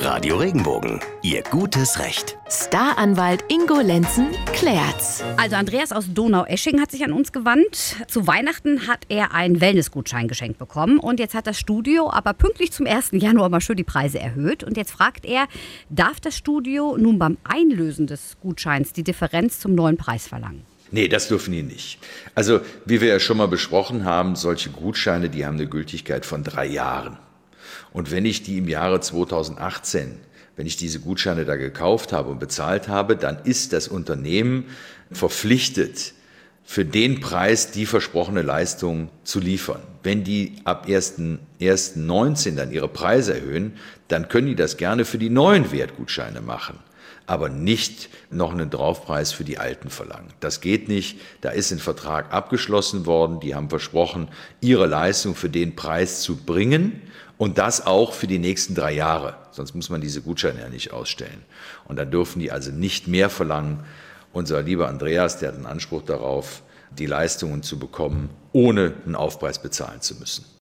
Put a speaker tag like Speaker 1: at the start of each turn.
Speaker 1: Radio Regenbogen, Ihr gutes Recht.
Speaker 2: Staranwalt Ingo Lenzen klärt's.
Speaker 3: Also Andreas aus Donau-Esching hat sich an uns gewandt. Zu Weihnachten hat er einen Wellnessgutschein geschenkt bekommen und jetzt hat das Studio aber pünktlich zum 1. Januar mal schön die Preise erhöht und jetzt fragt er, darf das Studio nun beim Einlösen des Gutscheins die Differenz zum neuen Preis verlangen?
Speaker 4: Nee, das dürfen die nicht. Also, wie wir ja schon mal besprochen haben, solche Gutscheine, die haben eine Gültigkeit von drei Jahren. Und wenn ich die im Jahre 2018, wenn ich diese Gutscheine da gekauft habe und bezahlt habe, dann ist das Unternehmen verpflichtet, für den Preis die versprochene Leistung zu liefern. Wenn die ab 1.1.19 dann ihre Preise erhöhen, dann können die das gerne für die neuen Wertgutscheine machen aber nicht noch einen Draufpreis für die alten verlangen. Das geht nicht. Da ist ein Vertrag abgeschlossen worden. Die haben versprochen, ihre Leistung für den Preis zu bringen und das auch für die nächsten drei Jahre. Sonst muss man diese Gutscheine ja nicht ausstellen. Und da dürfen die also nicht mehr verlangen. Unser lieber Andreas, der hat einen Anspruch darauf, die Leistungen zu bekommen, ohne einen Aufpreis bezahlen zu müssen.